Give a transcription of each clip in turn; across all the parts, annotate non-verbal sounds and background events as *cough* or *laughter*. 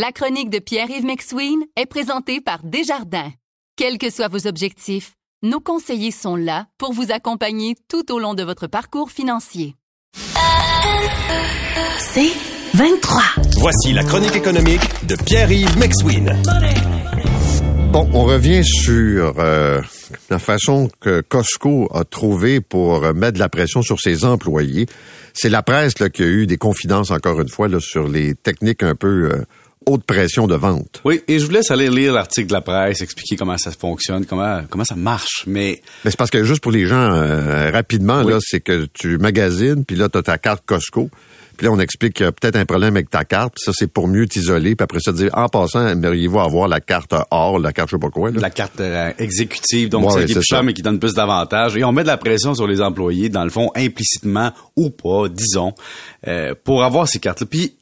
La chronique de Pierre-Yves McSween est présentée par Desjardins. Quels que soient vos objectifs, nos conseillers sont là pour vous accompagner tout au long de votre parcours financier. C'est 23. Voici la chronique économique de Pierre-Yves McSween. Bon, on revient sur euh, la façon que Costco a trouvé pour euh, mettre de la pression sur ses employés. C'est la presse là, qui a eu des confidences, encore une fois, là, sur les techniques un peu euh, haute pression de vente. Oui, et je vous laisse aller lire l'article de la presse, expliquer comment ça fonctionne, comment comment ça marche. Mais, Mais c'est parce que juste pour les gens, euh, rapidement, là, c'est que tu magasines, puis là, tu as ta carte Costco. Puis là, on explique qu'il y a peut-être un problème avec ta carte. Puis ça, c'est pour mieux t'isoler. Puis après ça, dire, en passant, aimeriez-vous avoir la carte or, la carte je sais pas quoi. Là? la carte euh, exécutive, donc Ouais, qui est plus ça. chère mais qui donne plus d'avantages. Et on met de la pression sur les employés, dans le fond, implicitement ou pas, disons, euh, pour avoir ces cartes-là. Puis,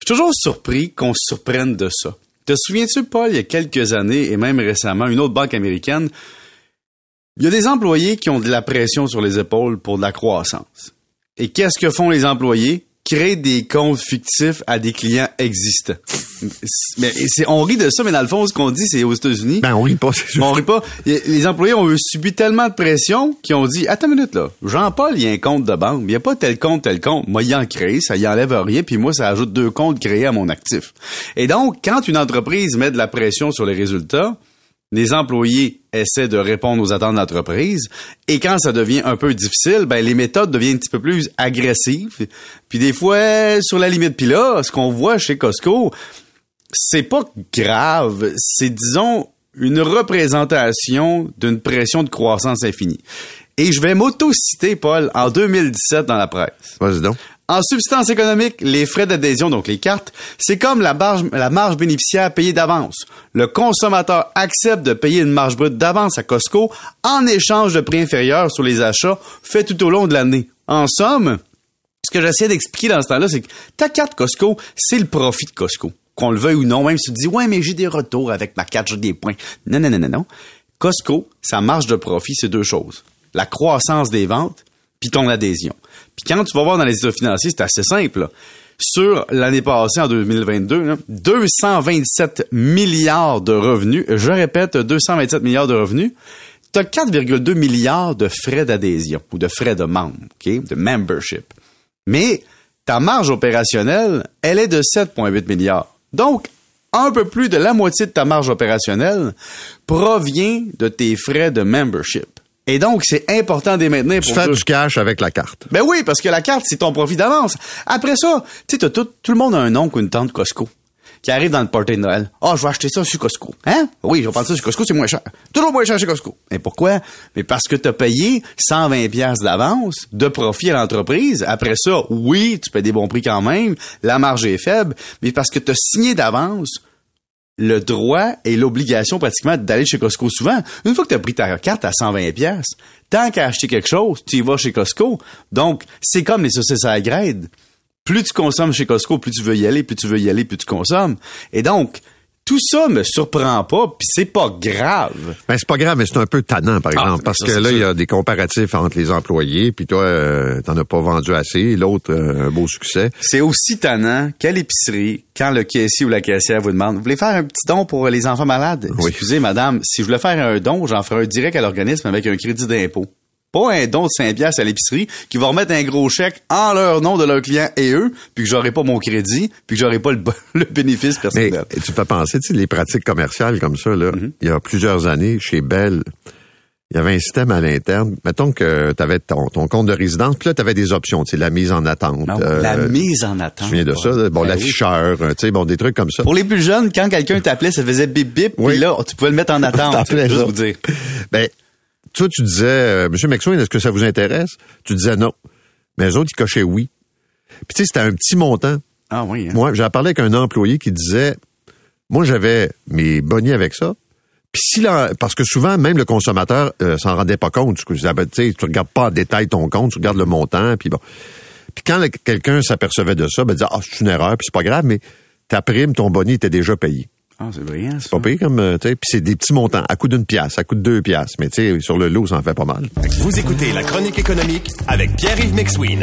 je suis toujours surpris qu'on se surprenne de ça. Te souviens-tu, Paul, il y a quelques années, et même récemment, une autre banque américaine, il y a des employés qui ont de la pression sur les épaules pour de la croissance. Et qu'est-ce que font les employés? Créer des comptes fictifs à des clients existants. Mais c'est, on rit de ça, mais dans le fond, ce qu'on dit, c'est aux États-Unis. Ben, on rit pas, c'est. On rit pas. Y- Les employés ont subi tellement de pression qu'ils ont dit Attends une minute là, Jean-Paul, il y a un compte de banque, mais il n'y a pas tel compte, tel compte. Moi, il en crée, ça y enlève rien, puis moi, ça ajoute deux comptes créés à mon actif. Et donc, quand une entreprise met de la pression sur les résultats, les employés essaient de répondre aux attentes de l'entreprise. Et quand ça devient un peu difficile, ben, les méthodes deviennent un petit peu plus agressives. Puis des fois, sur la limite. Puis là, ce qu'on voit chez Costco, c'est pas grave. C'est, disons, une représentation d'une pression de croissance infinie. Et je vais m'auto-citer, Paul, en 2017 dans la presse. Vas-y donc. En substance économique, les frais d'adhésion, donc les cartes, c'est comme la marge, bénéficiaire payée d'avance. Le consommateur accepte de payer une marge brute d'avance à Costco en échange de prix inférieurs sur les achats faits tout au long de l'année. En somme, ce que j'essaie d'expliquer dans ce temps-là, c'est que ta carte Costco, c'est le profit de Costco. Qu'on le veuille ou non, même si tu te dis, ouais, mais j'ai des retours avec ma carte, j'ai des points. Non, non, non, non, non. Costco, sa marge de profit, c'est deux choses. La croissance des ventes, puis ton adhésion. Puis quand tu vas voir dans les états financiers, c'est assez simple. Sur l'année passée, en 2022, là, 227 milliards de revenus. Je répète, 227 milliards de revenus. Tu as 4,2 milliards de frais d'adhésion ou de frais de membre, OK? de membership. Mais ta marge opérationnelle, elle est de 7,8 milliards. Donc, un peu plus de la moitié de ta marge opérationnelle provient de tes frais de membership. Et donc, c'est important de les maintenir Tu pour fais du cash avec la carte. ben oui, parce que la carte, c'est ton profit d'avance. Après ça, tu sais, tout, tout le monde a un oncle ou une tante Costco qui arrive dans le party de Noël. Ah, je vais acheter ça sur Costco. Hein? Oui, je vais prendre ça sur Costco, c'est moins cher. Toujours moins cher chez Costco. Et pourquoi? Mais parce que t'as payé 120 pièces d'avance de profit à l'entreprise. Après ça, oui, tu payes des bons prix quand même. La marge est faible. Mais parce que t'as signé d'avance le droit et l'obligation pratiquement d'aller chez Costco souvent. Une fois que tu as pris ta carte à 120 pièces, tant qu'à acheter quelque chose, tu y vas chez Costco. Donc, c'est comme les saucisses à grade. Plus tu consommes chez Costco, plus tu veux y aller, plus tu veux y aller, plus tu consommes. Et donc, tout ça me surprend pas, puis c'est pas grave. Ben, c'est pas grave, mais c'est un peu tannant, par Ah, exemple, parce ça, que là, il y a des comparatifs entre les employés, puis toi, euh, t'en as pas vendu assez, l'autre, euh, un beau succès. C'est aussi tannant qu'à l'épicerie, quand le caissier ou la caissière vous demande, vous voulez faire un petit don pour les enfants malades? Oui. Excusez, madame, si je voulais faire un don, j'en ferais un direct à l'organisme avec un crédit d'impôt. Pas un don de 5 piastres à l'épicerie qui va remettre un gros chèque en leur nom de leurs clients et eux, puis que j'aurai pas mon crédit, puis que j'aurai pas le, *laughs* bénéfice Mais personnel. tu me fais penser, tu sais, les pratiques commerciales comme ça, là, Mm-hmm. il y a plusieurs années, chez Bell, il y avait un système à l'interne. Mettons que tu avais ton, ton compte de résidence, puis là, tu avais des options, tu sais, la mise en attente. Non, euh, la mise en Tu attente. te souviens de ça? Bon, Ben l'afficheur, euh, tu sais, bon, des trucs comme ça. Pour les plus jeunes, quand quelqu'un t'appelait, ça faisait bip bip, Oui. puis là, tu pouvais le mettre en *laughs* attente. Juste ça. vous dire. Ben, toi, tu disais, euh, Monsieur McSween, est-ce que ça vous intéresse? Tu disais non. Mais les autres, ils cochaient oui. Puis tu sais, c'était un petit montant. Ah oui. hein? Moi, j'ai parlé avec un employé qui disait, moi, j'avais mes bonnets avec ça. Puis si là, parce que souvent, même le consommateur euh, s'en rendait pas compte. Tu sais, tu regardes pas en détail ton compte, tu regardes le montant, puis bon. Puis quand quelqu'un s'apercevait de ça, ben, il disait, ah, c'est une erreur, puis c'est pas grave, mais ta prime, ton bonnet était déjà payé. Ah, c'est brillant, ça. C'est pas payé comme, euh, tu sais, puis c'est des petits montants, à coût d'une pièce, à coût de deux pièces, mais tu sais, sur le lot, ça en fait pas mal. Vous écoutez la chronique économique avec Pierre-Yves McSween.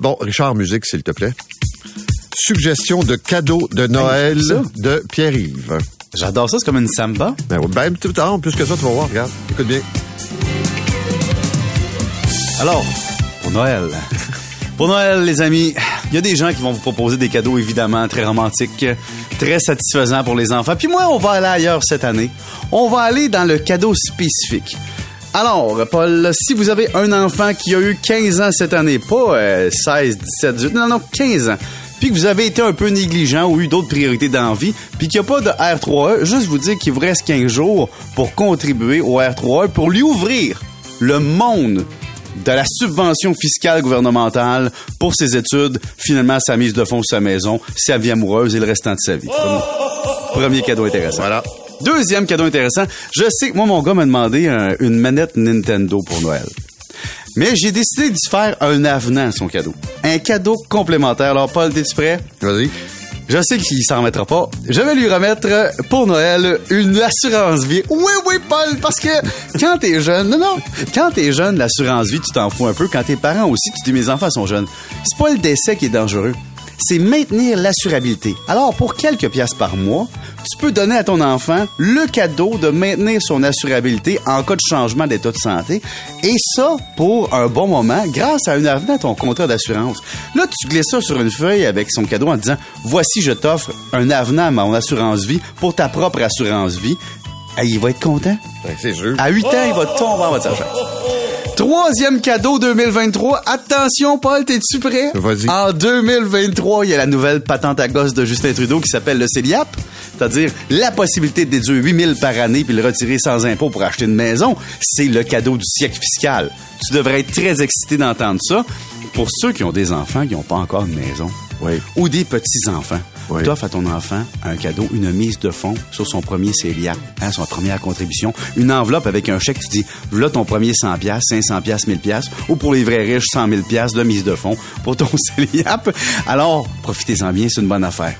Bon, Richard, musique, s'il te plaît. Suggestion de cadeau de Noël ça? de Pierre-Yves. J'adore ça, c'est comme une samba. Ben, ben, tout en plus que ça, tu vas voir, regarde. Écoute bien. Alors, pour Noël. *laughs* Pour Noël, les amis, il y a des gens qui vont vous proposer des cadeaux évidemment très romantiques, très satisfaisants pour les enfants. Puis moi, on va aller ailleurs cette année. On va aller dans le cadeau spécifique. Alors, Paul, si vous avez un enfant qui a eu 15 ans cette année, pas euh, 16, 17, 18, non, non, 15 ans, puis que vous avez été un peu négligent ou eu d'autres priorités dans la vie, puis qu'il n'y a pas de R3E, juste vous dire qu'il vous reste 15 jours pour contribuer au R3E, pour lui ouvrir le monde de la subvention fiscale gouvernementale pour ses études, finalement sa mise de fonds sa maison, sa vie amoureuse et le restant de sa vie. Premier cadeau intéressant. Voilà. Deuxième cadeau intéressant, je sais que moi, mon gars m'a demandé un- une manette Nintendo pour Noël. Mais j'ai décidé d'y faire un avenant à son cadeau. Un cadeau complémentaire. Alors, Paul, t'es-tu prêt? Vas-y. Je sais qu'il s'en remettra pas. Je vais lui remettre pour Noël une assurance vie. Oui, oui, Paul, parce que quand t'es jeune, non, non, quand t'es jeune, l'assurance vie, tu t'en fous un peu. Quand t'es parent aussi, tu dis mes enfants sont jeunes. C'est pas le décès qui est dangereux. C'est maintenir l'assurabilité. Alors, pour quelques piastres par mois, tu peux donner à ton enfant le cadeau de maintenir son assurabilité en cas de changement d'état de santé. Et ça, pour un bon moment, grâce à un avenant à ton contrat d'assurance. Là, tu glisses ça sur une feuille avec son cadeau en disant, voici, je t'offre un avenant à mon assurance vie pour ta propre assurance vie. Ah, il va être content. Ben, c'est sûr. À 8 ans, il va tomber en votre argent. Troisième cadeau 2023. Attention, Paul, t'es-tu prêt? Vas-y. En 2023, il y a la nouvelle patente à gosse de Justin Trudeau qui s'appelle le CELIAP. C'est-à-dire la possibilité de déduire 8000 par année puis le retirer sans impôt pour acheter une maison. C'est le cadeau du siècle fiscal. Tu devrais être très excité d'entendre ça. Pour ceux qui ont des enfants qui n'ont pas encore une maison. Oui. Ou des petits-enfants. Oui. T'offres à ton enfant un cadeau, une mise de fonds sur son premier CELIAP, hein, son première contribution, une enveloppe avec un chèque, tu dis, voilà ton premier 100 pièces, 500 pièces, 1000 pièces, ou pour les vrais riches, 100 000 pièces de mise de fonds pour ton *laughs* CELIAP. Alors, profitez-en bien, c'est une bonne affaire.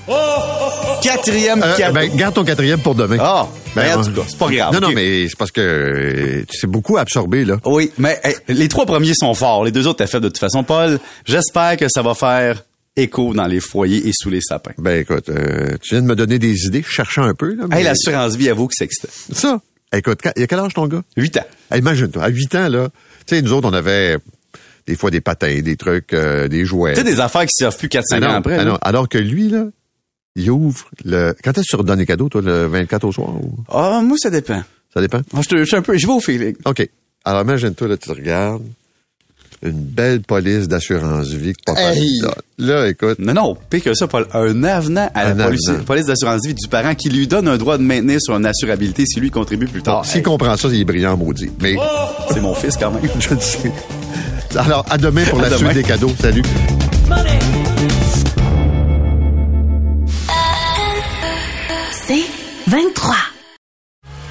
Quatrième Euh, cadeau. ben, garde ton quatrième pour demain. Ah, ben, en ouais. tout cas, c'est pas grave. Non, non, mais c'est parce que euh, tu sais beaucoup absorbé, là. Oui, mais les trois premiers sont forts. Les deux autres, t'as fait de toute façon. Paul, j'espère que ça va faire écho dans les foyers et sous les sapins. Ben, écoute, euh, tu viens de me donner des idées, je cherchais un peu, là. mais- Hey, l'assurance vie, avoue que c'est excitant. Ça. Écoute, il y a quel âge ton gars? Huit ans. Hey, Imagine-toi, à 8 ans, là, tu sais, nous autres, on avait des fois des patins, des trucs, euh, des jouets. Tu sais, des affaires qui s'offrent plus 4-5 Ah ans après. ah non. Alors que lui, là, il ouvre le... Quand est-ce que tu redonnes les cadeaux, toi, le 24 au soir? Ou... Ah, moi, ça dépend. Ça dépend? Moi, je te- je suis un peu, je vais au feeling. OK. Alors, imagine-toi, là, tu te regardes, une belle police d'assurance vie que papa Hey! donne. Là, écoute, Non, non, pire que ça, Paul. Un avenant à Un la police, avenant. police d'assurance vie du parent qui lui donne un droit de maintenir sur une assurabilité si lui contribue plus tard. s'il comprend ça, il est brillant, maudit. Mais, C'est mon fils quand même. *laughs* je le sais. Alors, à demain pour À la demain. suite des cadeaux. Salut. C'est 23.